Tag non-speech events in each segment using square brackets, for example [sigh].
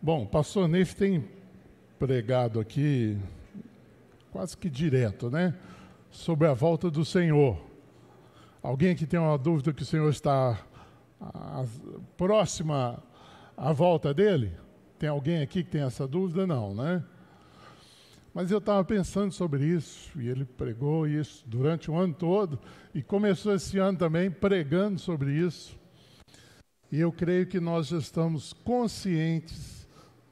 Bom, o pastor Neif tem pregado aqui, quase que direto, né? Sobre a volta do Senhor. Alguém que tem uma dúvida que o Senhor está próxima à volta dele? Tem alguém aqui que tem essa dúvida? Não, né? Mas eu estava pensando sobre isso, e ele pregou isso durante o ano todo, e começou esse ano também pregando sobre isso. E eu creio que nós já estamos conscientes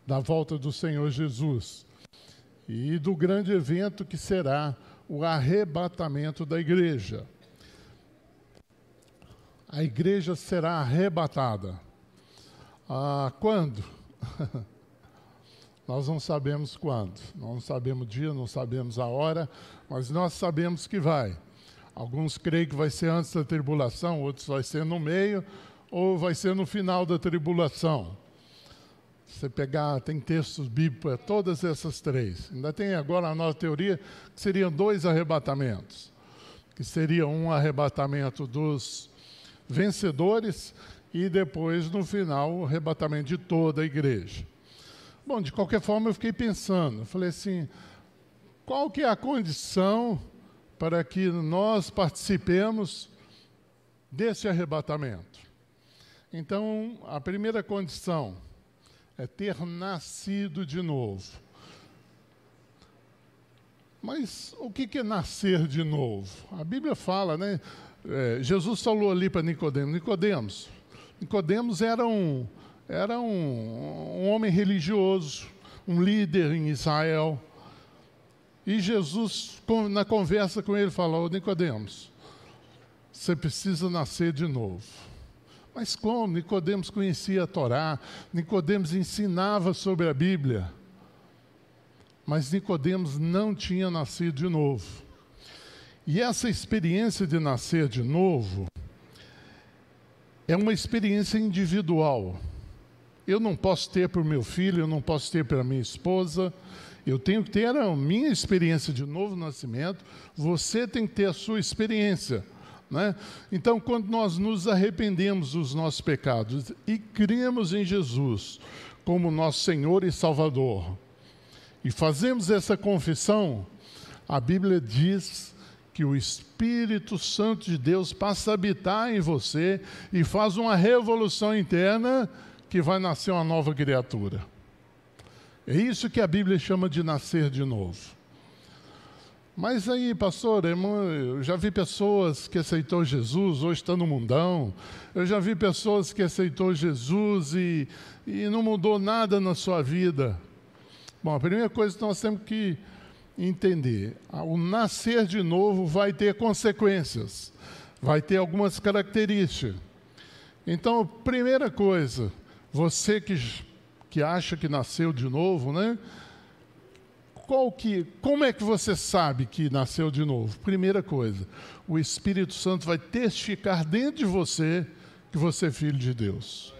da volta do Senhor Jesus e do grande evento que será o arrebatamento da igreja. A igreja será arrebatada. Ah, quando? [laughs] nós não sabemos quando, não sabemos o dia, não sabemos a hora, mas nós sabemos que vai. Alguns creem que vai ser antes da tribulação, outros vai ser no meio, ou vai ser no final da tribulação você pegar, tem textos bíblicos para todas essas três. Ainda tem agora a nova teoria que seriam dois arrebatamentos. Que seria um arrebatamento dos vencedores e depois, no final, o arrebatamento de toda a igreja. Bom, de qualquer forma, eu fiquei pensando. Falei assim, qual que é a condição para que nós participemos desse arrebatamento? Então, a primeira condição é ter nascido de novo. Mas o que é nascer de novo? A Bíblia fala, né? É, Jesus falou ali para Nicodemos, Nicodemos, Nicodemos era um era um, um homem religioso, um líder em Israel. E Jesus, na conversa com ele, falou: Nicodemos, você precisa nascer de novo. Mas como? Nicodemos conhecia a Torá, Nicodemos ensinava sobre a Bíblia. Mas Nicodemos não tinha nascido de novo. E essa experiência de nascer de novo é uma experiência individual. Eu não posso ter para o meu filho, eu não posso ter para minha esposa, eu tenho que ter a minha experiência de novo nascimento, você tem que ter a sua experiência. Né? Então, quando nós nos arrependemos dos nossos pecados e cremos em Jesus como nosso Senhor e Salvador, e fazemos essa confissão, a Bíblia diz que o Espírito Santo de Deus passa a habitar em você e faz uma revolução interna que vai nascer uma nova criatura. É isso que a Bíblia chama de nascer de novo. Mas aí, pastor, eu já vi pessoas que aceitou Jesus, hoje estão no mundão. Eu já vi pessoas que aceitou Jesus e, e não mudou nada na sua vida. Bom, a primeira coisa que nós temos que entender, o nascer de novo vai ter consequências, vai ter algumas características. Então, primeira coisa, você que, que acha que nasceu de novo, né? Qual que, como é que você sabe que nasceu de novo? Primeira coisa, o Espírito Santo vai testificar dentro de você que você é filho de Deus.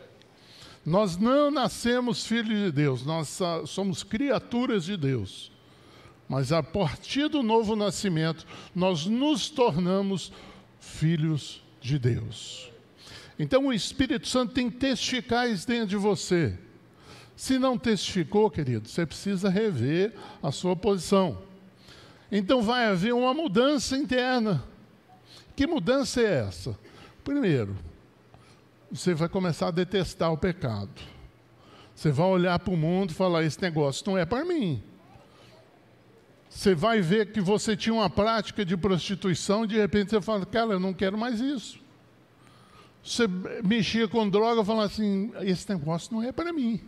Nós não nascemos filhos de Deus, nós somos criaturas de Deus. Mas a partir do novo nascimento, nós nos tornamos filhos de Deus. Então o Espírito Santo tem isso dentro de você. Se não testificou, querido, você precisa rever a sua posição. Então vai haver uma mudança interna. Que mudança é essa? Primeiro, você vai começar a detestar o pecado. Você vai olhar para o mundo e falar: esse negócio não é para mim. Você vai ver que você tinha uma prática de prostituição e de repente você fala: cara, eu não quero mais isso. Você mexia com droga e fala assim: esse negócio não é para mim.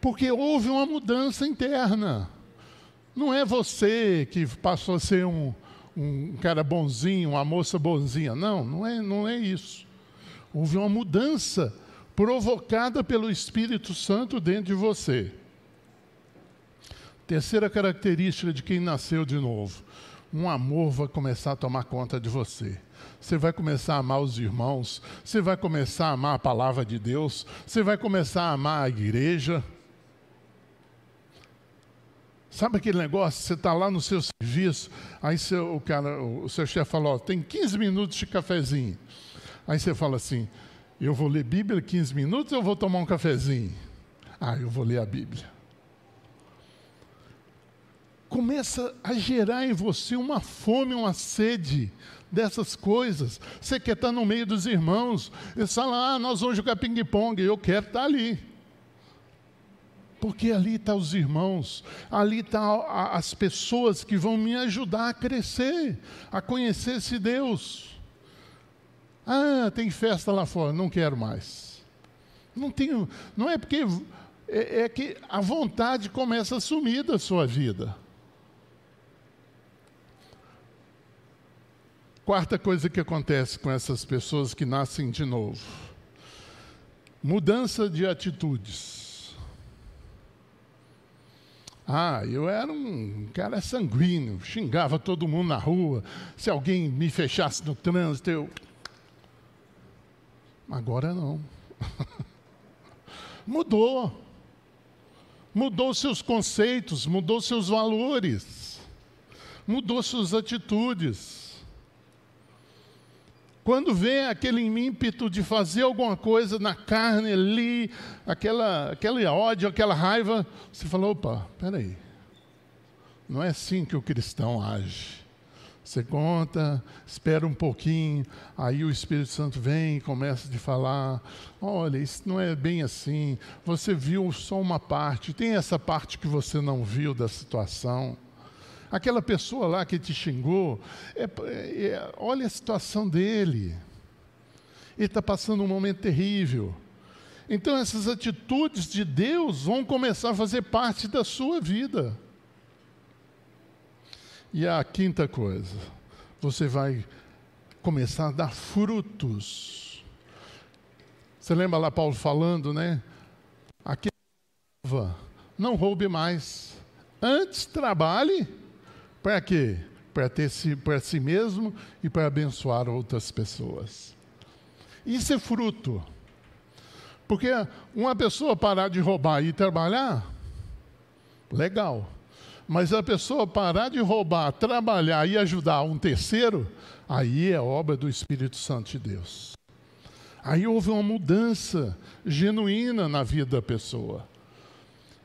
Porque houve uma mudança interna. Não é você que passou a ser um, um cara bonzinho, uma moça bonzinha. Não, não é, não é isso. Houve uma mudança provocada pelo Espírito Santo dentro de você. Terceira característica de quem nasceu de novo: um amor vai começar a tomar conta de você. Você vai começar a amar os irmãos, você vai começar a amar a palavra de Deus, você vai começar a amar a igreja. Sabe aquele negócio? Você está lá no seu serviço, aí seu, o, cara, o seu chefe fala: ó, tem 15 minutos de cafezinho. Aí você fala assim: Eu vou ler Bíblia 15 minutos ou eu vou tomar um cafezinho? Ah, eu vou ler a Bíblia. Começa a gerar em você uma fome, uma sede dessas coisas. Você quer estar no meio dos irmãos. Eles falam, ah, nós vamos jogar ping-pong. Eu quero estar ali. Porque ali estão tá os irmãos, ali estão tá as pessoas que vão me ajudar a crescer, a conhecer esse Deus. Ah, tem festa lá fora, não quero mais. Não tenho, não é porque é, é que a vontade começa a sumir da sua vida. Quarta coisa que acontece com essas pessoas que nascem de novo: mudança de atitudes. Ah, eu era um cara sanguíneo, xingava todo mundo na rua. Se alguém me fechasse no trânsito, eu. Agora não. [laughs] mudou. Mudou seus conceitos, mudou seus valores, mudou suas atitudes. Quando vem aquele ímpeto de fazer alguma coisa na carne ali, aquela, aquela ódio, aquela raiva, você fala: opa, peraí. Não é assim que o cristão age. Você conta, espera um pouquinho, aí o Espírito Santo vem e começa a falar: olha, isso não é bem assim. Você viu só uma parte, tem essa parte que você não viu da situação. Aquela pessoa lá que te xingou, é, é, olha a situação dele. Ele está passando um momento terrível. Então, essas atitudes de Deus vão começar a fazer parte da sua vida. E a quinta coisa, você vai começar a dar frutos. Você lembra lá Paulo falando, né? Aqui não roube mais. Antes trabalhe para quê? Para ter si, para si mesmo e para abençoar outras pessoas. Isso é fruto. Porque uma pessoa parar de roubar e trabalhar, legal. Mas a pessoa parar de roubar, trabalhar e ajudar um terceiro, aí é obra do Espírito Santo de Deus. Aí houve uma mudança genuína na vida da pessoa.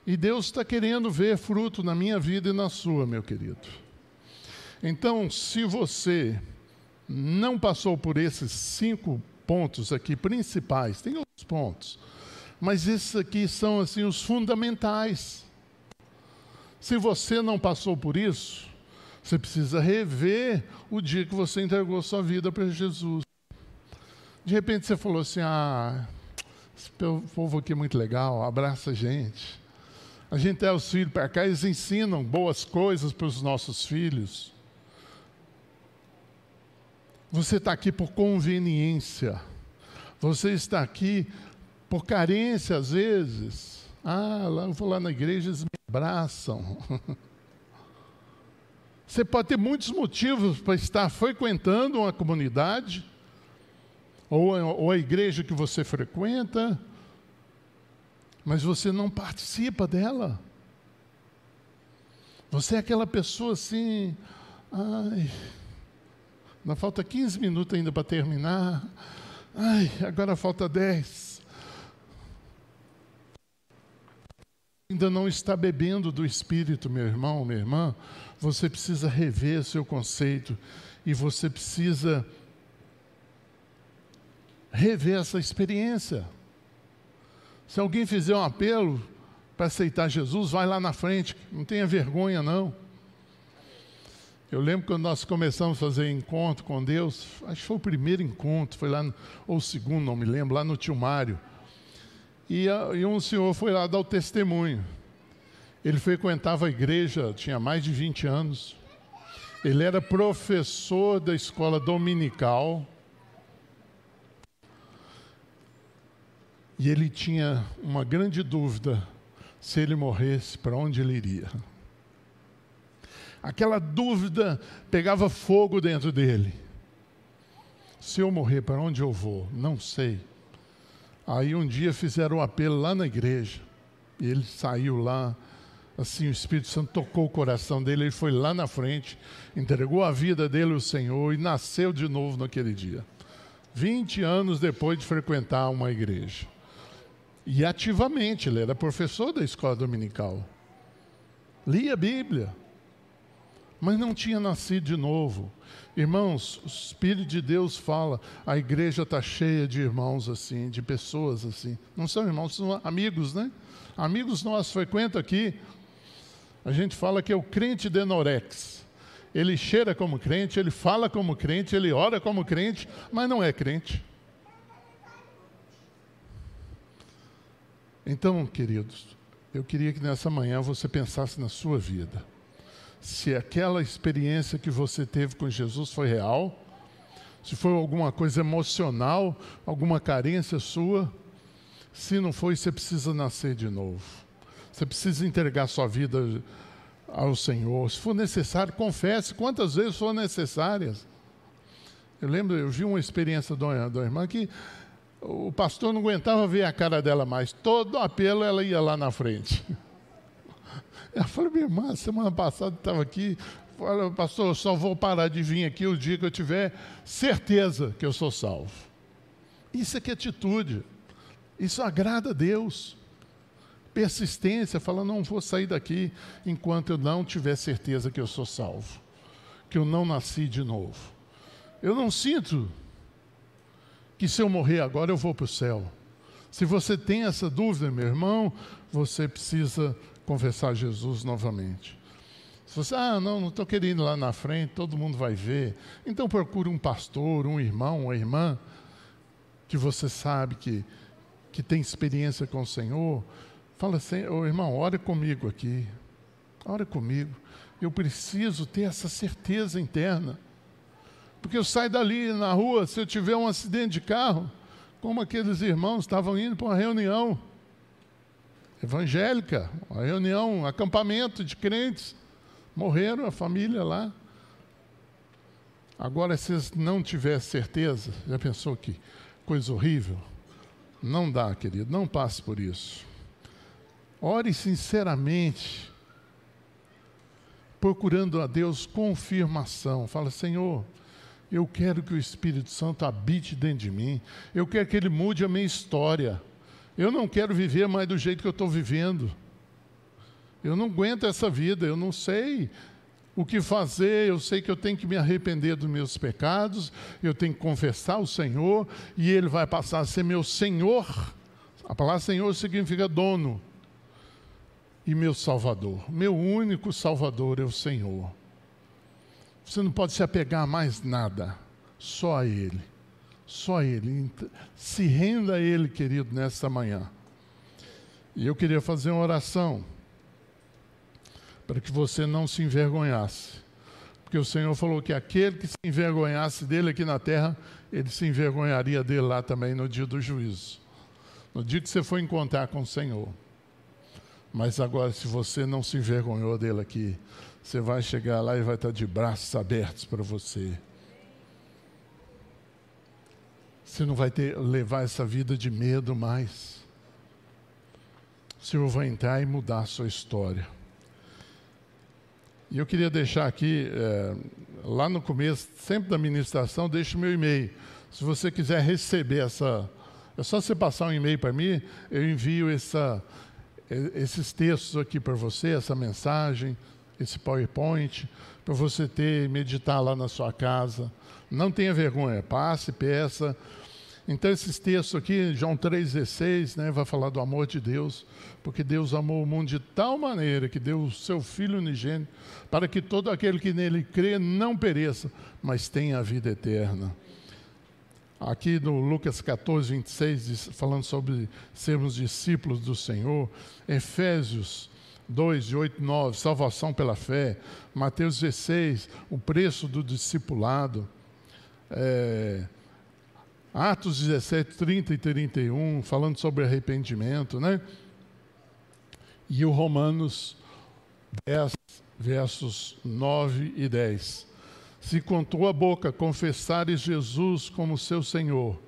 E Deus está querendo ver fruto na minha vida e na sua, meu querido. Então, se você não passou por esses cinco pontos aqui principais, tem outros pontos, mas esses aqui são assim os fundamentais. Se você não passou por isso, você precisa rever o dia que você entregou sua vida para Jesus. De repente você falou assim: Ah, esse povo aqui é muito legal, abraça a gente. A gente é os filhos para cá, eles ensinam boas coisas para os nossos filhos. Você está aqui por conveniência. Você está aqui por carência, às vezes. Ah, lá, eu vou lá na igreja, eles me abraçam. [laughs] Você pode ter muitos motivos para estar frequentando uma comunidade, ou, ou a igreja que você frequenta, mas você não participa dela. Você é aquela pessoa assim, ai, Ainda falta 15 minutos ainda para terminar. Ai, agora falta 10. Ainda não está bebendo do Espírito, meu irmão, minha irmã. Você precisa rever seu conceito e você precisa rever essa experiência. Se alguém fizer um apelo para aceitar Jesus, vai lá na frente, não tenha vergonha não. Eu lembro quando nós começamos a fazer encontro com Deus, acho que foi o primeiro encontro, foi lá, no, ou o segundo, não me lembro, lá no Tio Mário. E, e um senhor foi lá dar o testemunho. Ele frequentava a igreja, tinha mais de 20 anos. Ele era professor da escola dominical. E ele tinha uma grande dúvida se ele morresse, para onde ele iria aquela dúvida pegava fogo dentro dele. Se eu morrer, para onde eu vou? Não sei. Aí um dia fizeram um apelo lá na igreja. Ele saiu lá, assim, o Espírito Santo tocou o coração dele, ele foi lá na frente, entregou a vida dele ao Senhor e nasceu de novo naquele dia. 20 anos depois de frequentar uma igreja. E ativamente, ele era professor da escola dominical. Lia a Bíblia, mas não tinha nascido de novo. Irmãos, o Espírito de Deus fala, a igreja está cheia de irmãos assim, de pessoas assim. Não são irmãos, são amigos, né? Amigos nossos frequentam aqui. A gente fala que é o crente de Norex. Ele cheira como crente, ele fala como crente, ele ora como crente, mas não é crente. Então, queridos, eu queria que nessa manhã você pensasse na sua vida. Se aquela experiência que você teve com Jesus foi real, se foi alguma coisa emocional, alguma carência sua, se não foi, você precisa nascer de novo. Você precisa entregar sua vida ao Senhor. Se for necessário, confesse quantas vezes for necessárias. Eu lembro, eu vi uma experiência uma irmã que o pastor não aguentava ver a cara dela mais. Todo apelo ela ia lá na frente. [laughs] Ela falou, minha irmã, semana passada estava aqui. Falei, pastor, eu só vou parar de vir aqui o dia que eu tiver certeza que eu sou salvo. Isso é que é atitude. Isso agrada a Deus. Persistência, falando, não vou sair daqui enquanto eu não tiver certeza que eu sou salvo, que eu não nasci de novo. Eu não sinto que se eu morrer agora eu vou para o céu. Se você tem essa dúvida, meu irmão, você precisa confessar Jesus novamente. Se você, ah, não, não estou querendo ir lá na frente, todo mundo vai ver. Então procure um pastor, um irmão, uma irmã, que você sabe que, que tem experiência com o Senhor. Fala assim, oh, irmão, ore comigo aqui. Ore comigo. Eu preciso ter essa certeza interna. Porque eu saio dali na rua, se eu tiver um acidente de carro, como aqueles irmãos estavam indo para uma reunião evangélica, uma reunião, um acampamento de crentes, morreram a família lá. Agora, se não tiver certeza, já pensou que coisa horrível? Não dá, querido, não passe por isso. Ore sinceramente, procurando a Deus confirmação. Fala, Senhor, eu quero que o Espírito Santo habite dentro de mim. Eu quero que ele mude a minha história. Eu não quero viver mais do jeito que eu estou vivendo. Eu não aguento essa vida, eu não sei o que fazer, eu sei que eu tenho que me arrepender dos meus pecados, eu tenho que confessar o Senhor, e Ele vai passar a ser meu Senhor. A palavra Senhor significa dono e meu Salvador. Meu único Salvador é o Senhor. Você não pode se apegar a mais nada, só a Ele. Só Ele. Se renda a Ele, querido, nesta manhã. E eu queria fazer uma oração para que você não se envergonhasse. Porque o Senhor falou que aquele que se envergonhasse dele aqui na terra, ele se envergonharia dele lá também no dia do juízo. No dia que você for encontrar com o Senhor. Mas agora, se você não se envergonhou dele aqui, você vai chegar lá e vai estar de braços abertos para você. Você não vai ter levar essa vida de medo mais. O Senhor vai entrar e mudar a sua história. E eu queria deixar aqui, é, lá no começo, sempre da ministração, deixe o meu e-mail. Se você quiser receber essa. É só você passar um e-mail para mim, eu envio essa, esses textos aqui para você, essa mensagem esse PowerPoint para você ter, meditar lá na sua casa. Não tenha vergonha, passe, peça. Então, esses textos aqui, João 3,16, né, vai falar do amor de Deus, porque Deus amou o mundo de tal maneira que deu o seu Filho unigênito, para que todo aquele que nele crê não pereça, mas tenha a vida eterna. Aqui no Lucas 14, 26, falando sobre sermos discípulos do Senhor, Efésios 2, de 8, 9, salvação pela fé. Mateus 16, o preço do discipulado. É, Atos 17, 30 e 31, falando sobre arrependimento, né? E o Romanos 10, versos 9 e 10. Se com tua boca confessares Jesus como seu Senhor,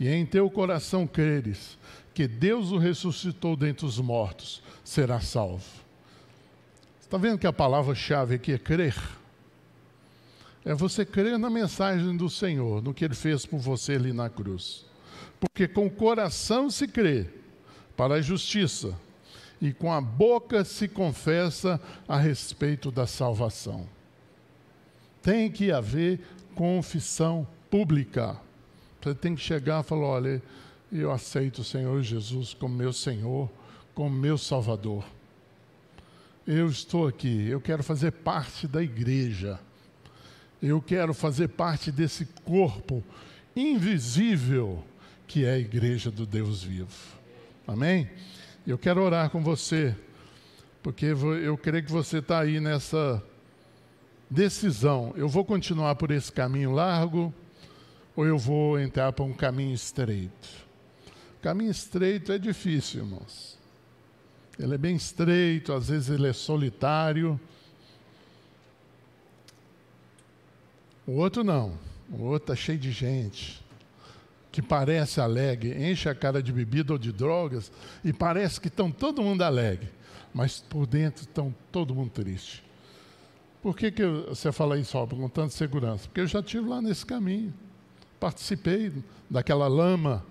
e em teu coração creres que Deus o ressuscitou dentre os mortos, serás salvo. Está vendo que a palavra-chave aqui é crer? É você crer na mensagem do Senhor, no que Ele fez por você ali na cruz. Porque com o coração se crê para a justiça, e com a boca se confessa a respeito da salvação. Tem que haver confissão pública. Você tem que chegar e falar: olha, eu aceito o Senhor Jesus como meu Senhor, como meu Salvador. Eu estou aqui, eu quero fazer parte da igreja. Eu quero fazer parte desse corpo invisível que é a igreja do Deus vivo. Amém? Eu quero orar com você, porque eu creio que você está aí nessa decisão. Eu vou continuar por esse caminho largo ou eu vou entrar para um caminho estreito? Caminho estreito é difícil, irmãos. Ele é bem estreito, às vezes ele é solitário. O outro não. O outro está cheio de gente que parece alegre, enche a cara de bebida ou de drogas e parece que estão todo mundo alegre, mas por dentro estão todo mundo triste. Por que, que você fala isso ó, com tanta segurança? Porque eu já estive lá nesse caminho, participei daquela lama.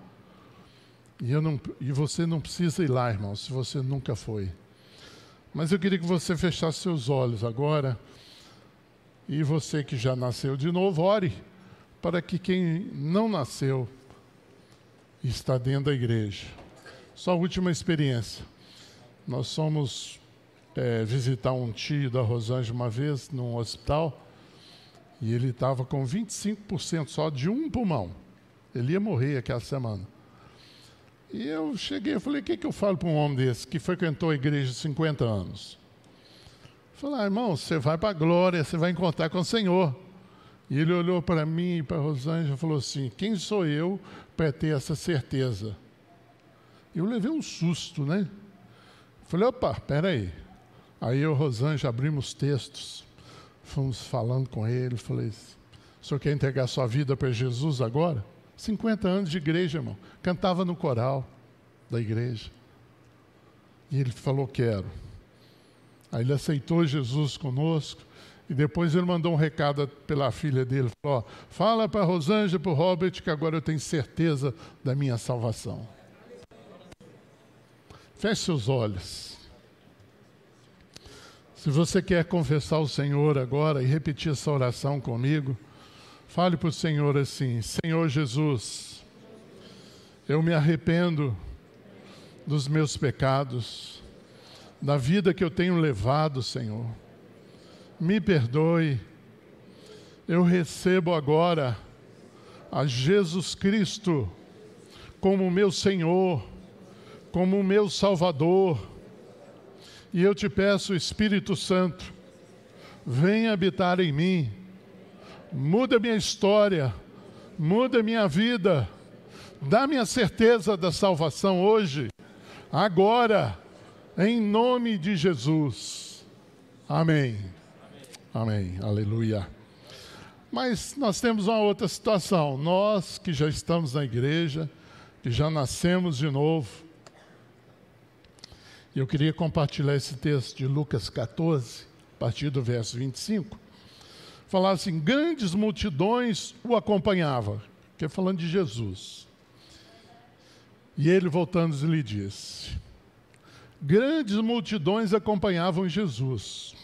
E, não, e você não precisa ir lá, irmão, se você nunca foi. Mas eu queria que você fechasse seus olhos agora. E você que já nasceu de novo, ore para que quem não nasceu está dentro da igreja. Só a última experiência. Nós fomos é, visitar um tio da Rosângela uma vez num hospital e ele estava com 25% só de um pulmão. Ele ia morrer aquela semana. E eu cheguei e falei: o que, que eu falo para um homem desse que frequentou a igreja 50 anos? Falei: ah, irmão, você vai para a glória, você vai encontrar com o Senhor. E ele olhou para mim e para a Rosângela e falou assim: Quem sou eu para ter essa certeza. Eu levei um susto, né? Falei, opa, peraí. Aí eu e Rosângela abrimos textos, fomos falando com ele, falei, o senhor quer entregar sua vida para Jesus agora? 50 anos de igreja, irmão. Cantava no coral da igreja. E ele falou, quero. Aí ele aceitou Jesus conosco. E depois ele mandou um recado pela filha dele, falou, fala para Rosângela e para o Robert que agora eu tenho certeza da minha salvação. Feche seus olhos. Se você quer confessar o Senhor agora e repetir essa oração comigo, fale para o Senhor assim: Senhor Jesus, eu me arrependo dos meus pecados, da vida que eu tenho levado, Senhor me perdoe. Eu recebo agora a Jesus Cristo como meu Senhor, como meu Salvador. E eu te peço, Espírito Santo, venha habitar em mim, muda minha história, muda minha vida, dá-me a certeza da salvação hoje, agora, em nome de Jesus. Amém. Amém. Aleluia. Mas nós temos uma outra situação. Nós que já estamos na igreja, que já nascemos de novo. Eu queria compartilhar esse texto de Lucas 14, a partir do verso 25. Falar assim: grandes multidões o acompanhavam, que é falando de Jesus. E ele voltando lhe disse: Grandes multidões acompanhavam Jesus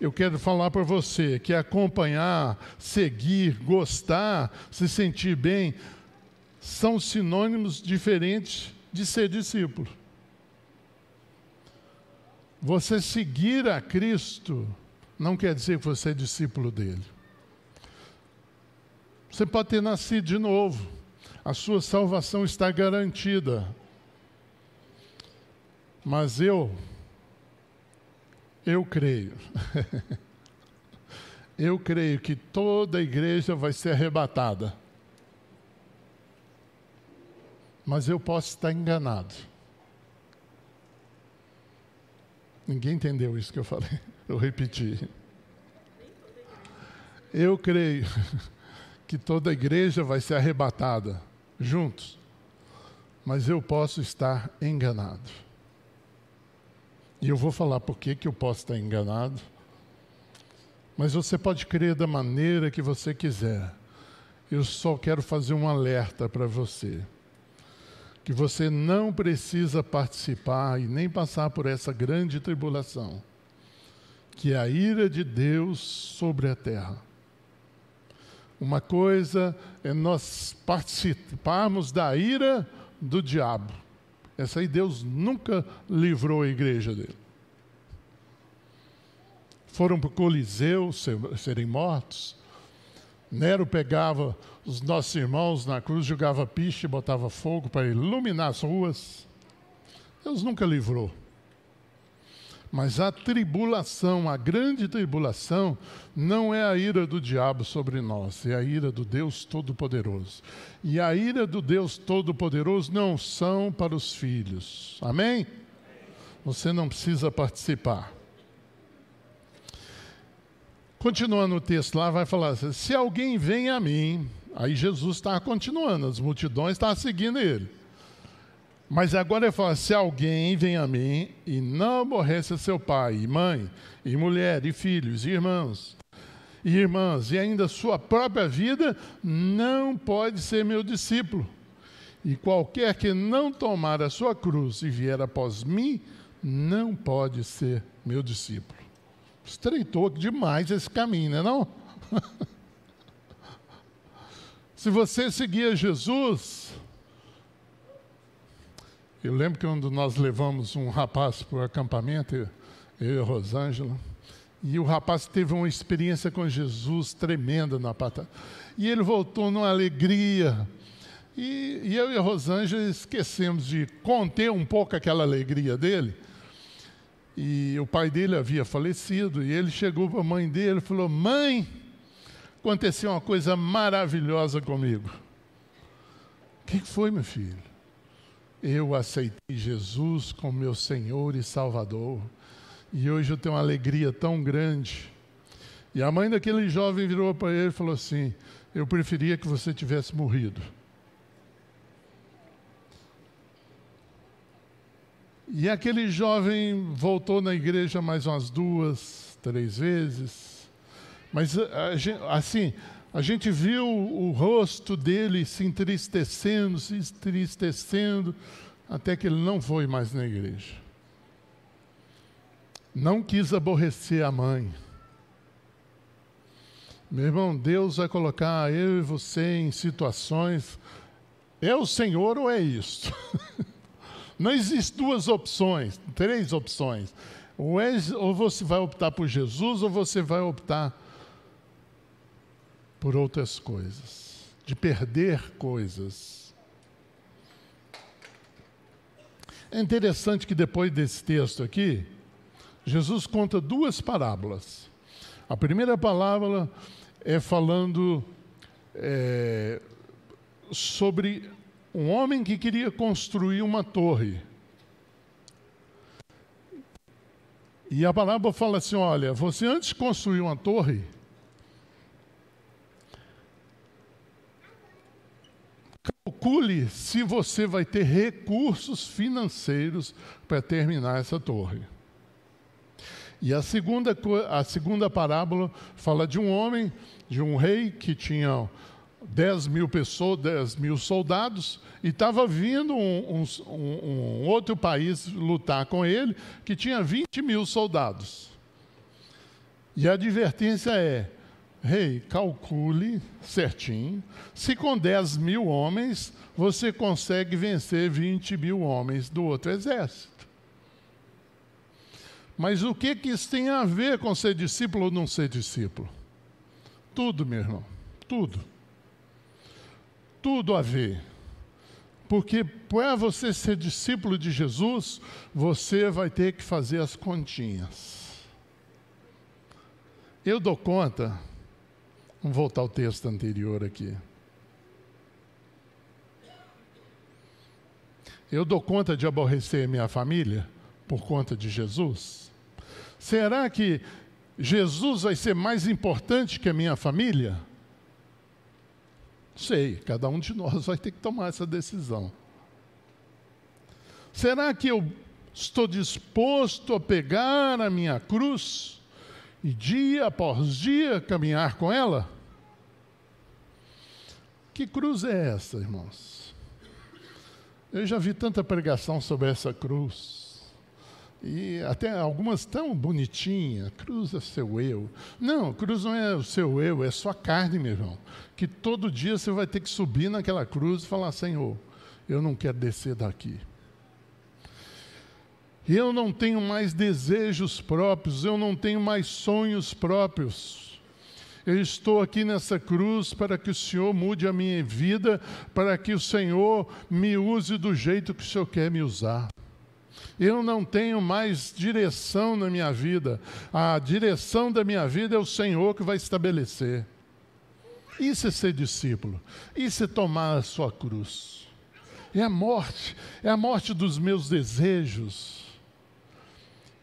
eu quero falar para você que acompanhar, seguir, gostar, se sentir bem, são sinônimos diferentes de ser discípulo. Você seguir a Cristo não quer dizer que você é discípulo dele. Você pode ter nascido de novo, a sua salvação está garantida. Mas eu eu creio. [laughs] Eu creio que toda a igreja vai ser arrebatada. Mas eu posso estar enganado. Ninguém entendeu isso que eu falei. [laughs] Eu repeti. Eu creio [laughs] que toda a igreja vai ser arrebatada juntos. Mas eu posso estar enganado. E eu vou falar por que eu posso estar enganado. Mas você pode crer da maneira que você quiser. Eu só quero fazer um alerta para você. Que você não precisa participar e nem passar por essa grande tribulação, que é a ira de Deus sobre a terra. Uma coisa é nós participarmos da ira do diabo. Essa aí Deus nunca livrou a igreja dele foram para o Coliseu serem mortos. Nero pegava os nossos irmãos na cruz, jogava piche botava fogo para iluminar as ruas. Deus nunca livrou. Mas a tribulação, a grande tribulação, não é a ira do diabo sobre nós, é a ira do Deus Todo-Poderoso. E a ira do Deus Todo-Poderoso não são para os filhos. Amém? Você não precisa participar. Continuando o texto lá, vai falar assim: se alguém vem a mim, aí Jesus está continuando, as multidões estão seguindo ele. Mas agora ele fala: se alguém vem a mim e não aborrece seu pai, e mãe, e mulher, e filhos, e irmãos, e irmãs, e ainda sua própria vida, não pode ser meu discípulo. E qualquer que não tomar a sua cruz e vier após mim, não pode ser meu discípulo estreitou demais esse caminho, não é [laughs] não? Se você seguir Jesus, eu lembro que quando nós levamos um rapaz para o acampamento, eu e a Rosângela, e o rapaz teve uma experiência com Jesus tremenda na pata. E ele voltou numa alegria. E, e eu e a Rosângela esquecemos de conter um pouco aquela alegria dele e o pai dele havia falecido, e ele chegou para a mãe dele e falou: Mãe, aconteceu uma coisa maravilhosa comigo. O que foi, meu filho? Eu aceitei Jesus como meu Senhor e Salvador, e hoje eu tenho uma alegria tão grande. E a mãe daquele jovem virou para ele e falou assim: Eu preferia que você tivesse morrido. E aquele jovem voltou na igreja mais umas duas, três vezes. Mas assim, a gente viu o rosto dele se entristecendo, se entristecendo, até que ele não foi mais na igreja. Não quis aborrecer a mãe. Meu irmão, Deus vai colocar eu e você em situações. É o Senhor ou é isto? [laughs] Não existem duas opções, três opções. Ou, é, ou você vai optar por Jesus, ou você vai optar por outras coisas, de perder coisas. É interessante que depois desse texto aqui, Jesus conta duas parábolas. A primeira parábola é falando é, sobre um homem que queria construir uma torre. E a palavra fala assim: olha, você antes de construir uma torre, calcule se você vai ter recursos financeiros para terminar essa torre. E a segunda, a segunda parábola fala de um homem, de um rei que tinha 10 mil pessoas, 10 mil soldados, e estava vindo um, um, um, outro país lutar com ele, que tinha 20 mil soldados. E a advertência é: rei, calcule certinho, se com 10 mil homens você consegue vencer 20 mil homens do outro exército. Mas o que, que isso tem a ver com ser discípulo ou não ser discípulo? Tudo, meu irmão, tudo tudo a ver. Porque para você ser discípulo de Jesus, você vai ter que fazer as continhas. Eu dou conta, vamos voltar ao texto anterior aqui. Eu dou conta de aborrecer minha família por conta de Jesus? Será que Jesus vai ser mais importante que a minha família? Sei, cada um de nós vai ter que tomar essa decisão. Será que eu estou disposto a pegar a minha cruz e dia após dia caminhar com ela? Que cruz é essa, irmãos? Eu já vi tanta pregação sobre essa cruz. E até algumas tão bonitinhas, cruz é seu eu. Não, cruz não é o seu eu, é sua carne, meu irmão. Que todo dia você vai ter que subir naquela cruz e falar: Senhor, eu não quero descer daqui. Eu não tenho mais desejos próprios, eu não tenho mais sonhos próprios. Eu estou aqui nessa cruz para que o Senhor mude a minha vida, para que o Senhor me use do jeito que o Senhor quer me usar. Eu não tenho mais direção na minha vida. A direção da minha vida é o Senhor que vai estabelecer. Isso é ser discípulo. Isso é tomar a sua cruz. É a morte, é a morte dos meus desejos.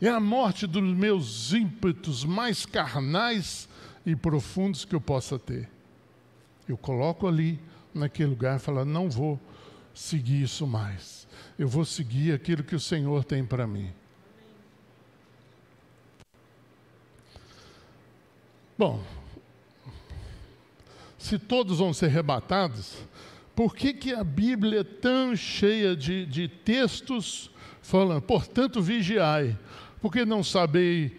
É a morte dos meus ímpetos mais carnais e profundos que eu possa ter. Eu coloco ali, naquele lugar, e falo: não vou seguir isso mais eu vou seguir aquilo que o Senhor tem para mim. Bom, se todos vão ser arrebatados, por que, que a Bíblia é tão cheia de, de textos falando, portanto, vigiai, porque não sabei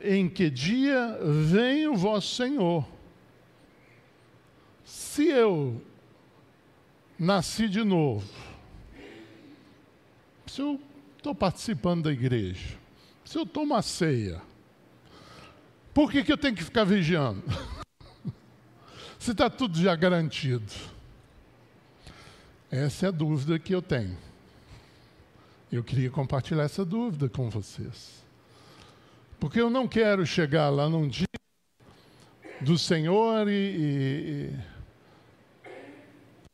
em que dia vem o vosso Senhor. Se eu nasci de novo, se eu estou participando da igreja, se eu tomo a ceia, por que, que eu tenho que ficar vigiando? [laughs] se está tudo já garantido. Essa é a dúvida que eu tenho. Eu queria compartilhar essa dúvida com vocês. Porque eu não quero chegar lá num dia do Senhor e, e, e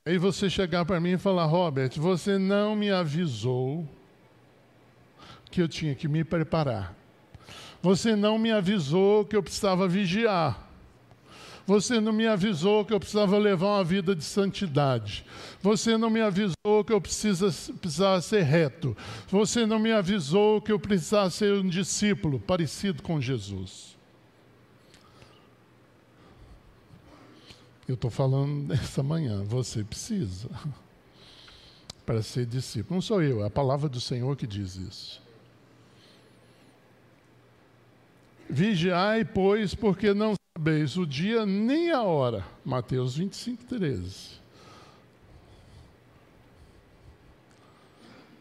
Aí você chegar para mim e falar, Robert, você não me avisou que eu tinha que me preparar. Você não me avisou que eu precisava vigiar. Você não me avisou que eu precisava levar uma vida de santidade. Você não me avisou que eu precisa, precisava ser reto. Você não me avisou que eu precisava ser um discípulo parecido com Jesus. Eu estou falando [laughs] nessa manhã, você precisa [laughs] para ser discípulo. Não sou eu, é a palavra do Senhor que diz isso. Vigiai, pois, porque não sabeis o dia nem a hora. Mateus 25, 13.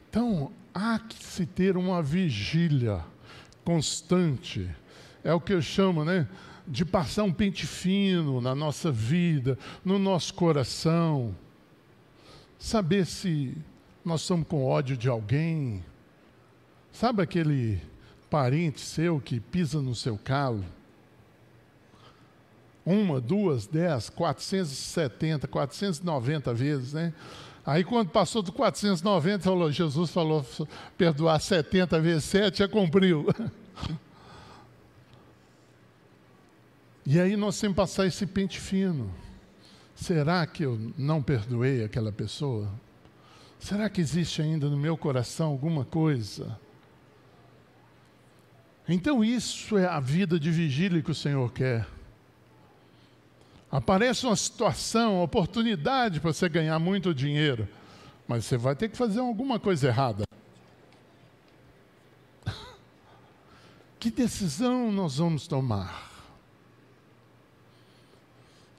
Então, há que se ter uma vigília constante. É o que eu chamo, né? de passar um pente fino na nossa vida, no nosso coração, saber se nós estamos com ódio de alguém. Sabe aquele parente seu que pisa no seu calo? Uma, duas, dez, 470, 490 vezes, né? Aí quando passou do 490, falou, Jesus falou, perdoar 70 vezes 7, já cumpriu. E aí nós temos que passar esse pente fino. Será que eu não perdoei aquela pessoa? Será que existe ainda no meu coração alguma coisa? Então, isso é a vida de vigília que o Senhor quer. Aparece uma situação, uma oportunidade para você ganhar muito dinheiro, mas você vai ter que fazer alguma coisa errada. [laughs] Que decisão nós vamos tomar?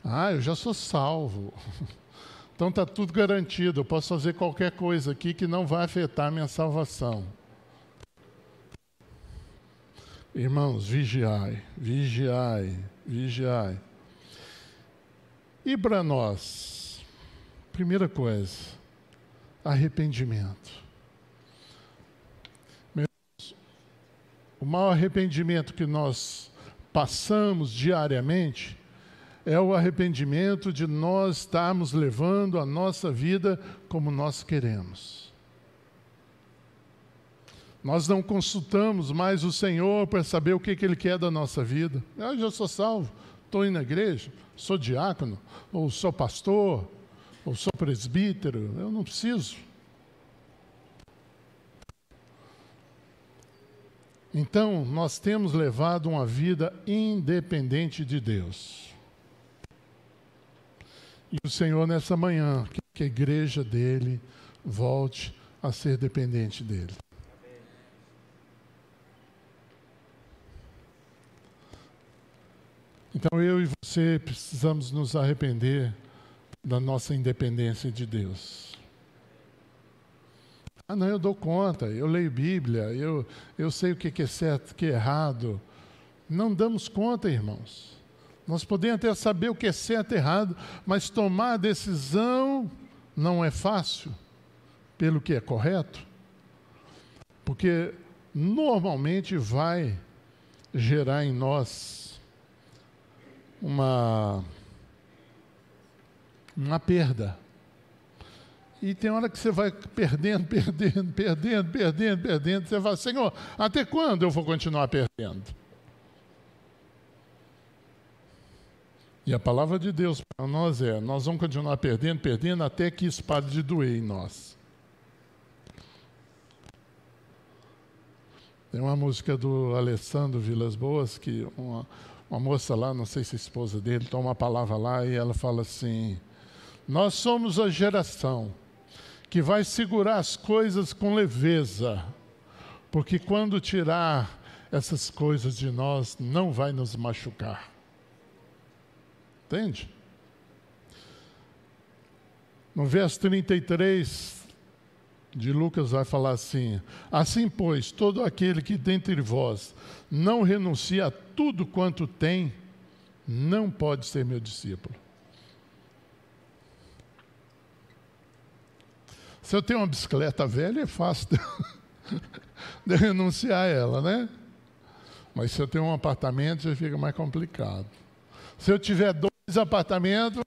Ah, eu já sou salvo. [laughs] Então está tudo garantido. Eu posso fazer qualquer coisa aqui que não vai afetar a minha salvação. Irmãos, vigiai, vigiai, vigiai. E para nós, primeira coisa, arrependimento. O maior arrependimento que nós passamos diariamente é o arrependimento de nós estarmos levando a nossa vida como nós queremos. Nós não consultamos mais o Senhor para saber o que, que Ele quer da nossa vida. Eu já sou salvo, estou indo na igreja, sou diácono, ou sou pastor, ou sou presbítero, eu não preciso. Então, nós temos levado uma vida independente de Deus. E o Senhor, nessa manhã, que a igreja dele volte a ser dependente dele. Então eu e você precisamos nos arrepender da nossa independência de Deus. Ah, não, eu dou conta, eu leio Bíblia, eu, eu sei o que é certo, o que é errado. Não damos conta, irmãos. Nós podemos até saber o que é certo e errado, mas tomar a decisão não é fácil pelo que é correto, porque normalmente vai gerar em nós uma uma perda. E tem hora que você vai perdendo, perdendo, perdendo, perdendo, perdendo. Você fala, Senhor, até quando eu vou continuar perdendo? E a palavra de Deus para nós é: nós vamos continuar perdendo, perdendo, até que isso pare de doer em nós. Tem uma música do Alessandro Vilas Boas, que uma, uma moça lá, não sei se é esposa dele, toma uma palavra lá e ela fala assim: Nós somos a geração que vai segurar as coisas com leveza, porque quando tirar essas coisas de nós, não vai nos machucar. Entende? No verso 33 de Lucas vai falar assim: Assim, pois, todo aquele que dentre vós não renuncia a tudo quanto tem, não pode ser meu discípulo. Se eu tenho uma bicicleta velha, é fácil de, [laughs] renunciar a ela, né? Mas se eu tenho um apartamento, já fica mais complicado. Se eu tiver dois apartamento.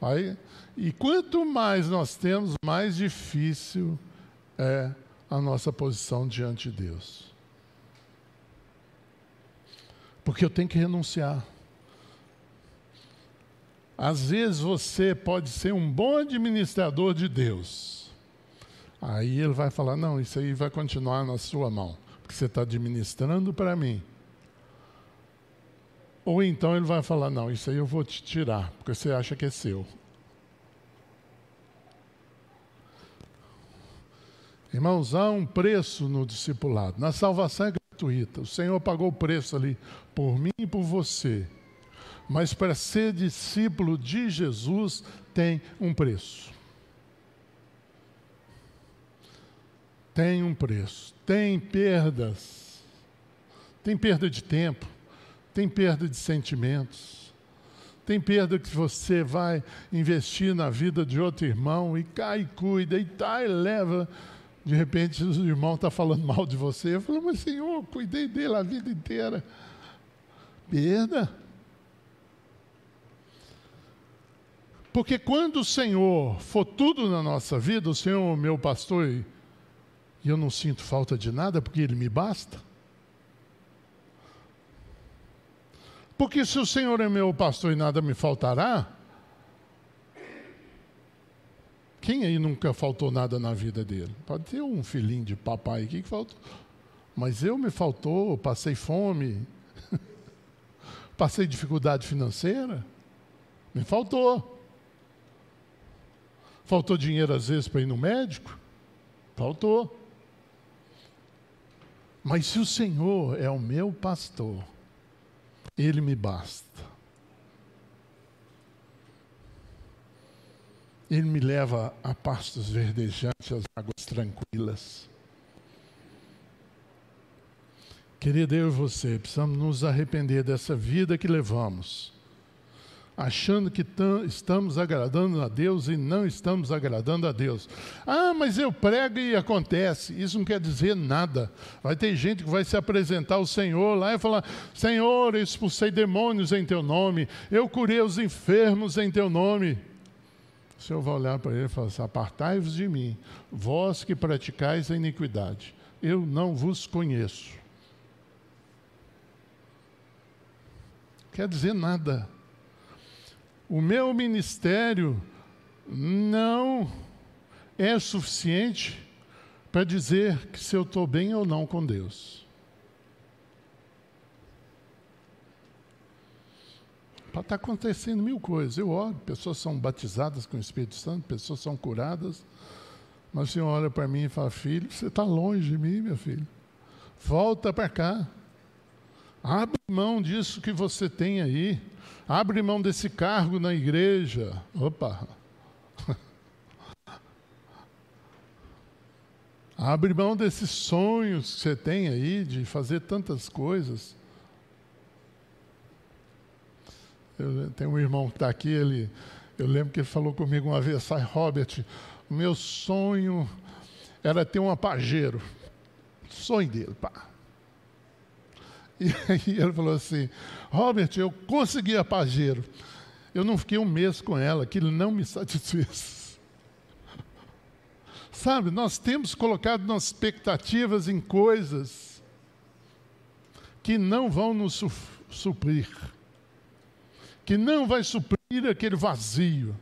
Aí, e quanto mais nós temos, mais difícil é a nossa posição diante de Deus. Porque eu tenho que renunciar. Às vezes você pode ser um bom administrador de Deus. Aí ele vai falar: não, isso aí vai continuar na sua mão, porque você está administrando para mim. Ou então ele vai falar: não, isso aí eu vou te tirar, porque você acha que é seu. Irmãos, há um preço no discipulado. Na salvação é gratuita. O Senhor pagou o preço ali por mim e por você. Mas para ser discípulo de Jesus tem um preço. Tem um preço. Tem perdas. Tem perda de tempo tem perda de sentimentos, tem perda que você vai investir na vida de outro irmão e cai e cuida, e tá e leva. De repente o irmão está falando mal de você. Eu falo, mas Senhor, cuidei dele a vida inteira. Perda. Porque quando o Senhor for tudo na nossa vida, o Senhor é meu pastor, e eu não sinto falta de nada, porque Ele me basta. Porque se o Senhor é meu pastor e nada me faltará, quem aí nunca faltou nada na vida dele? Pode ter um filhinho de papai aqui que faltou. Mas eu me faltou, passei fome, passei dificuldade financeira, me faltou. Faltou dinheiro às vezes para ir no médico? Faltou. Mas se o Senhor é o meu pastor, ele me basta. Ele me leva a pastos verdejantes, às águas tranquilas. Querido, eu e você precisamos nos arrepender dessa vida que levamos achando que estamos agradando a Deus e não estamos agradando a Deus. Ah, mas eu prego e acontece. Isso não quer dizer nada. Vai ter gente que vai se apresentar ao Senhor lá e falar: Senhor, eu expulsei demônios em teu nome, eu curei os enfermos em teu nome. O Senhor vai olhar para ele e falar assim: Apartai-vos de mim, vós que praticais a iniquidade, eu não vos conheço. quer dizer nada. O meu ministério não é suficiente para dizer que se eu estou bem ou não com Deus. Está acontecendo mil coisas. Eu oro, pessoas são batizadas com o Espírito Santo, pessoas são curadas. Mas o Senhor olha para mim e fala: Filho, você está longe de mim, meu filho. Volta para cá. Abre mão disso que você tem aí. Abre mão desse cargo na igreja. Opa! [laughs] Abre mão desses sonhos que você tem aí de fazer tantas coisas. Eu tenho um irmão que está aqui, ele, eu lembro que ele falou comigo uma vez, sai Robert, o meu sonho era ter um apageiro. Sonho dele, pá. E aí ele falou assim, Robert, eu consegui apageiro. Eu não fiquei um mês com ela, aquilo não me satisfez. [laughs] Sabe, nós temos colocado nossas expectativas em coisas que não vão nos suprir que não vai suprir aquele vazio,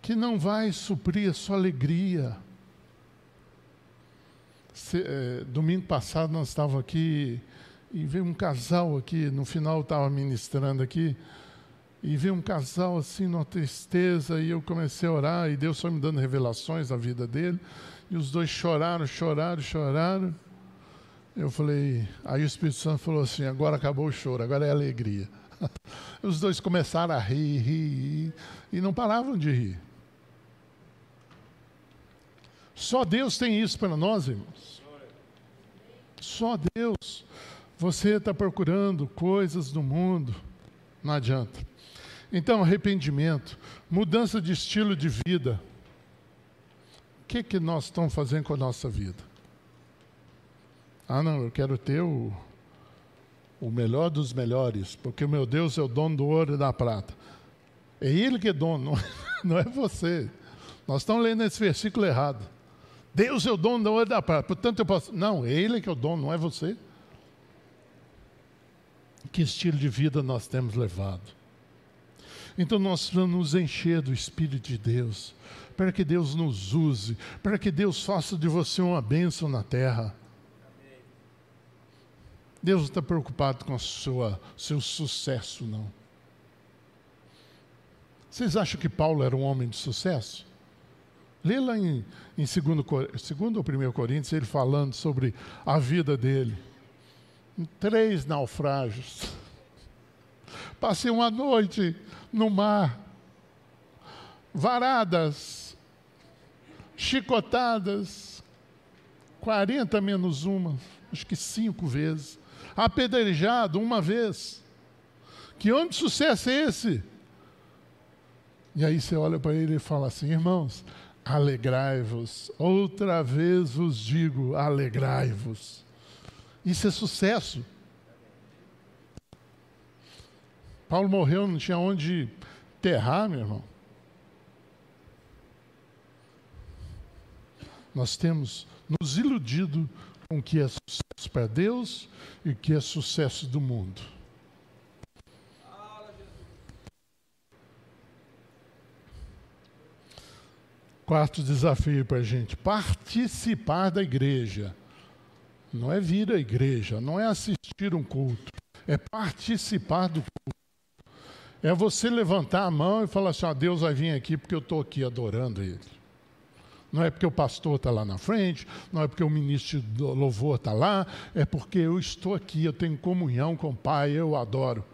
que não vai suprir a sua alegria. Se, é, domingo passado nós estávamos aqui e veio um casal aqui, no final estava ministrando aqui, e veio um casal assim, numa tristeza, e eu comecei a orar, e Deus foi me dando revelações da vida dele, e os dois choraram, choraram, choraram. Eu falei, aí o Espírito Santo falou assim: agora acabou o choro, agora é alegria. [laughs] Os dois começaram a rir, rir, rir e não paravam de rir. Só Deus tem isso para nós, irmãos. Só Deus. Você está procurando coisas do mundo, não adianta. Então, arrependimento, mudança de estilo de vida. O que, que nós estamos fazendo com a nossa vida? Ah, não, eu quero ter o, o melhor dos melhores, porque o meu Deus é o dono do ouro e da prata. É Ele que é dono, [laughs] não é você. Nós estamos lendo esse versículo errado. Deus é o dono do ouro e da prata, portanto eu posso. Não, é Ele que é o dono, não é você. Que estilo de vida nós temos levado? Então nós vamos nos encher do Espírito de Deus, para que Deus nos use, para que Deus faça de você uma bênção na terra. Deus não está preocupado com o seu sucesso, não. Vocês acham que Paulo era um homem de sucesso? Lê lá em, em 2 ou 1 Coríntios, ele falando sobre a vida dele. Três naufrágios. Passei uma noite no mar, varadas, chicotadas, 40 menos uma, acho que cinco vezes apedrejado uma vez. Que homem de sucesso é esse? E aí você olha para ele e fala assim: irmãos, alegrai-vos. Outra vez vos digo: alegrai-vos. Isso é sucesso. Paulo morreu, não tinha onde enterrar, meu irmão. Nós temos nos iludido com o que é sucesso para Deus e que é sucesso do mundo. Quarto desafio para a gente: participar da igreja. Não é vir à igreja, não é assistir um culto, é participar do culto. É você levantar a mão e falar assim: ah, Deus vai vir aqui porque eu estou aqui adorando Ele. Não é porque o pastor está lá na frente, não é porque o ministro do louvor está lá, é porque eu estou aqui, eu tenho comunhão com o Pai, eu adoro.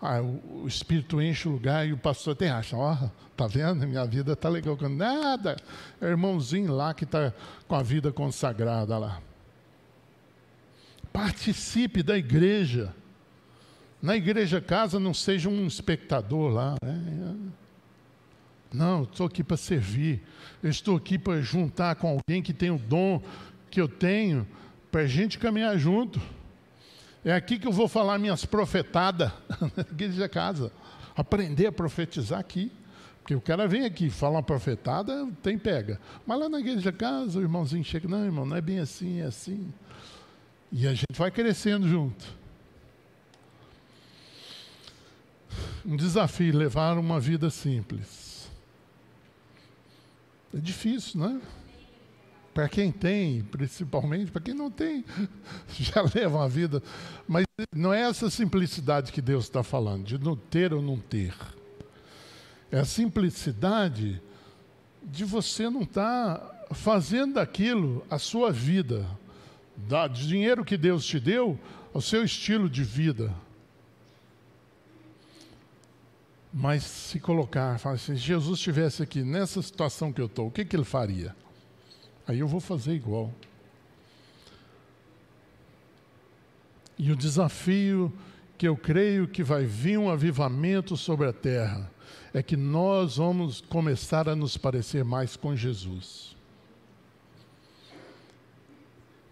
Ah, o, o, Espírito enche o lugar e o pastor tem acha, ó, oh, tá vendo? Minha vida está legal. Nada, é irmãozinho lá que está com a vida consagrada lá. Participe da igreja. Na igreja casa não seja um espectador lá. Né? Não, estou aqui para servir. Eu estou aqui para juntar com alguém que tem o dom que eu tenho, para a gente caminhar junto. É aqui que eu vou falar minhas profetadas, [laughs] na igreja casa. Aprender a profetizar aqui. Porque o cara vem aqui, fala uma profetada, tem pega. Mas lá na igreja casa, o irmãozinho chega, não, irmão, não é bem assim, é assim. E a gente vai crescendo junto. Um desafio, levar uma vida simples. É difícil, né? Para quem tem, principalmente, para quem não tem, [laughs] já leva uma vida. Mas não é essa simplicidade que Deus está falando, de não ter ou não ter. É a simplicidade de você não estar tá fazendo daquilo a sua vida, do dinheiro que Deus te deu, o seu estilo de vida. Mas se colocar, assim, se Jesus estivesse aqui nessa situação que eu estou, o que, que ele faria? Aí eu vou fazer igual. E o desafio que eu creio que vai vir um avivamento sobre a terra é que nós vamos começar a nos parecer mais com Jesus.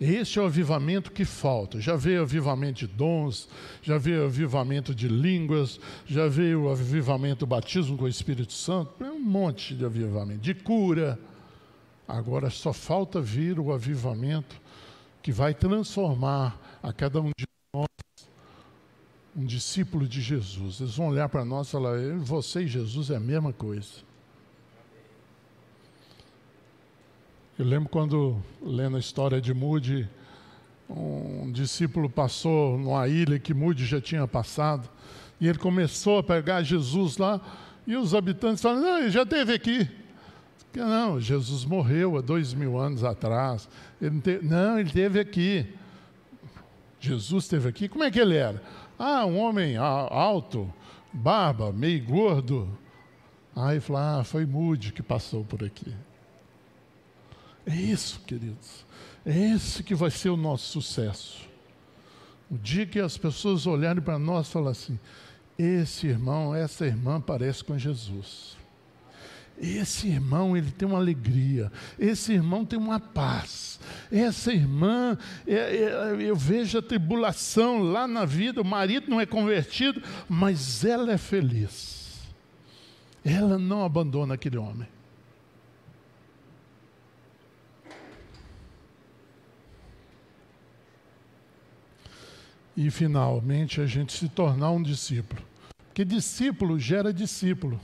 Esse é o avivamento que falta. Já veio avivamento de dons, já veio avivamento de línguas, já veio o avivamento do batismo com o Espírito Santo, é um monte de avivamento, de cura. Agora só falta vir o avivamento que vai transformar a cada um de nós um discípulo de Jesus. Eles vão olhar para nós e falar: você e Jesus é a mesma coisa. Eu lembro quando, lendo a história de Moody, um discípulo passou numa ilha que Moody já tinha passado, e ele começou a pegar Jesus lá, e os habitantes falaram: Não, ele já esteve aqui. Não, Jesus morreu há dois mil anos atrás. Ele não, teve, não, ele esteve aqui. Jesus esteve aqui. Como é que ele era? Ah, um homem alto, barba, meio gordo. Aí falou: Ah, foi Moody que passou por aqui. É isso, queridos. É esse que vai ser o nosso sucesso. O dia que as pessoas olharem para nós e falar assim: esse irmão, essa irmã parece com Jesus. Esse irmão, ele tem uma alegria. Esse irmão tem uma paz. Essa irmã, é, é, eu vejo a tribulação lá na vida. O marido não é convertido, mas ela é feliz. Ela não abandona aquele homem. e finalmente a gente se tornar um discípulo. Porque discípulo gera discípulo.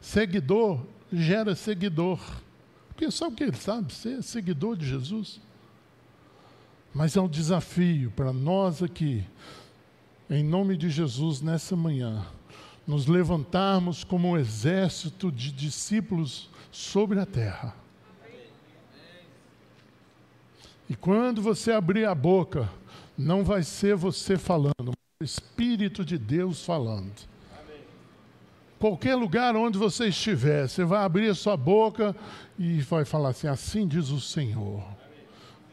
Seguidor gera seguidor. Porque sabe o que ele sabe? Ser seguidor de Jesus. Mas é um desafio para nós aqui, em nome de Jesus, nessa manhã, nos levantarmos como um exército de discípulos sobre a terra. E quando você abrir a boca, não vai ser você falando, mas o Espírito de Deus falando. Qualquer lugar onde você estiver, você vai abrir a sua boca e vai falar assim: assim diz o Senhor.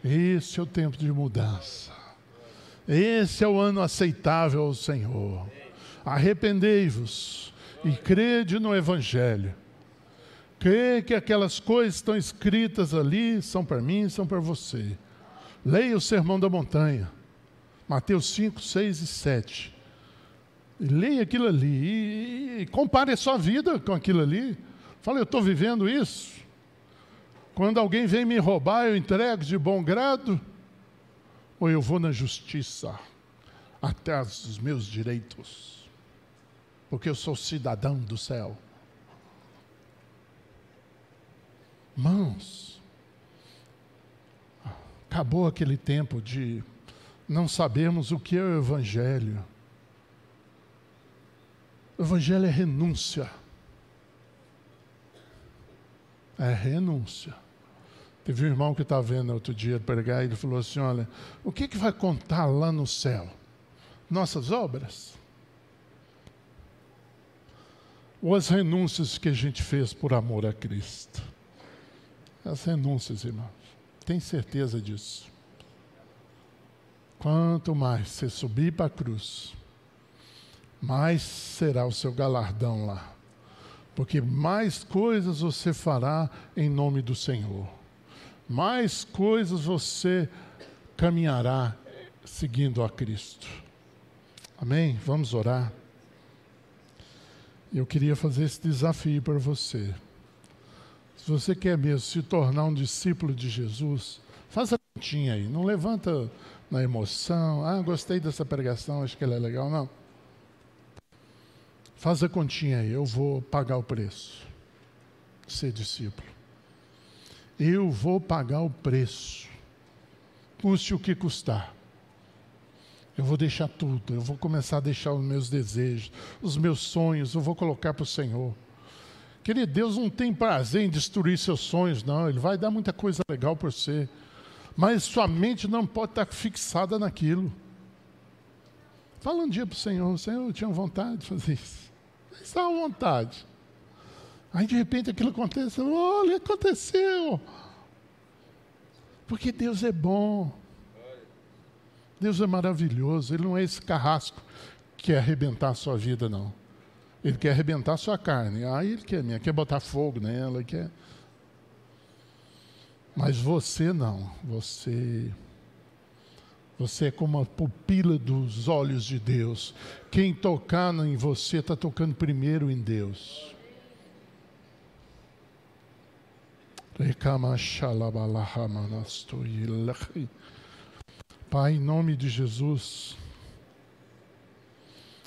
Esse é o tempo de mudança. Esse é o ano aceitável ao Senhor. Arrependei-vos e crede no Evangelho. Crê que aquelas coisas que estão escritas ali são para mim, são para você. Leia o Sermão da Montanha. Mateus 5, 6 e 7. Leia aquilo ali e, e compare a sua vida com aquilo ali. Fala, eu estou vivendo isso. Quando alguém vem me roubar, eu entrego de bom grado, ou eu vou na justiça até os meus direitos, porque eu sou cidadão do céu. Mãos, acabou aquele tempo de não sabemos o que é o Evangelho. O Evangelho é renúncia. É renúncia. Teve um irmão que estava vendo outro dia pregar e ele falou assim: Olha, o que, que vai contar lá no céu? Nossas obras? Ou as renúncias que a gente fez por amor a Cristo? As renúncias, irmãos. Tem certeza disso. Quanto mais você subir para a cruz, mais será o seu galardão lá. Porque mais coisas você fará em nome do Senhor. Mais coisas você caminhará seguindo a Cristo. Amém? Vamos orar. Eu queria fazer esse desafio para você. Se você quer mesmo se tornar um discípulo de Jesus, faça a continha aí. Não levanta na emoção. Ah, gostei dessa pregação, acho que ela é legal. Não. Faz a continha aí, eu vou pagar o preço. Ser discípulo. Eu vou pagar o preço, custe o que custar. Eu vou deixar tudo, eu vou começar a deixar os meus desejos, os meus sonhos, eu vou colocar para o Senhor. Querido, Deus não tem prazer em destruir seus sonhos, não. Ele vai dar muita coisa legal por você. Mas sua mente não pode estar fixada naquilo. Fala um dia para o Senhor, Senhor, eu tinha vontade de fazer isso. Está à vontade. Aí de repente aquilo acontece, olha, aconteceu. Porque Deus é bom. Deus é maravilhoso, Ele não é esse carrasco que quer arrebentar a sua vida, não. Ele quer arrebentar a sua carne. Aí ele quer, quer botar fogo nela, quer. Mas você não. Você. Você é como a pupila dos olhos de Deus. Quem tocar em você está tocando primeiro em Deus. Pai, em nome de Jesus,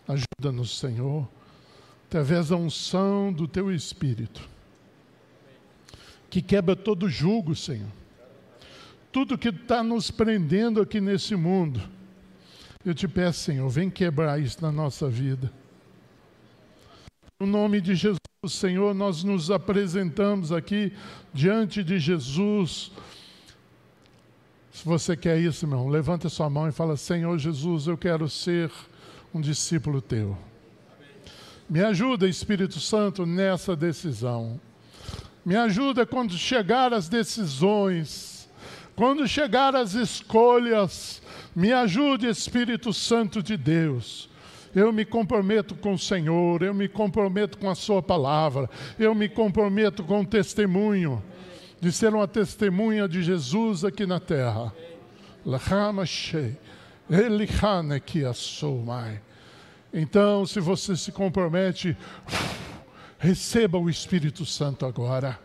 ajuda-nos, Senhor, através da unção do Teu Espírito, que quebra todo jugo, Senhor. Tudo que está nos prendendo aqui nesse mundo, eu te peço, Senhor, vem quebrar isso na nossa vida. No nome de Jesus, Senhor, nós nos apresentamos aqui diante de Jesus se você quer isso, irmão, levanta sua mão e fala: Senhor Jesus, eu quero ser um discípulo teu. Me ajuda, Espírito Santo, nessa decisão. Me ajuda quando chegar as decisões, quando chegar as escolhas. Me ajude, Espírito Santo de Deus. Eu me comprometo com o Senhor, eu me comprometo com a Sua palavra, eu me comprometo com o testemunho de ser uma testemunha de Jesus aqui na terra. Então, se você se compromete, receba o Espírito Santo agora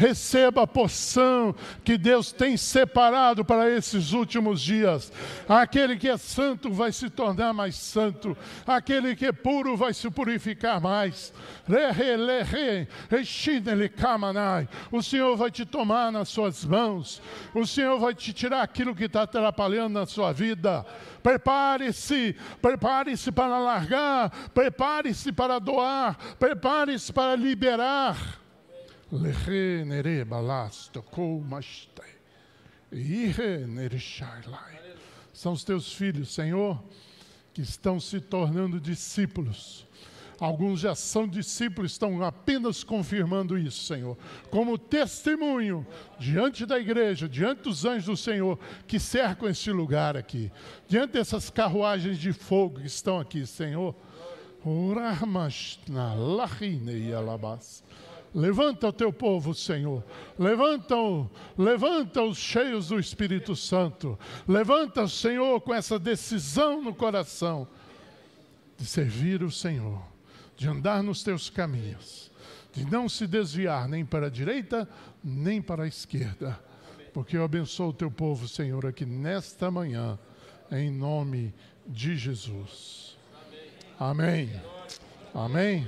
receba a porção que Deus tem separado para esses últimos dias. Aquele que é santo vai se tornar mais santo, aquele que é puro vai se purificar mais. O Senhor vai te tomar nas suas mãos, o Senhor vai te tirar aquilo que está atrapalhando na sua vida. Prepare-se, prepare-se para largar, prepare-se para doar, prepare-se para liberar. São os teus filhos, Senhor, que estão se tornando discípulos. Alguns já são discípulos, estão apenas confirmando isso, Senhor, como testemunho diante da igreja, diante dos anjos do Senhor que cercam este lugar aqui, diante dessas carruagens de fogo que estão aqui, Senhor. na e alabas. Levanta o teu povo, Senhor. Levanta, levanta os cheios do Espírito Santo. Levanta, Senhor, com essa decisão no coração de servir o Senhor, de andar nos teus caminhos, de não se desviar nem para a direita, nem para a esquerda. Porque eu abençoo o teu povo, Senhor, aqui nesta manhã, em nome de Jesus. Amém. Amém.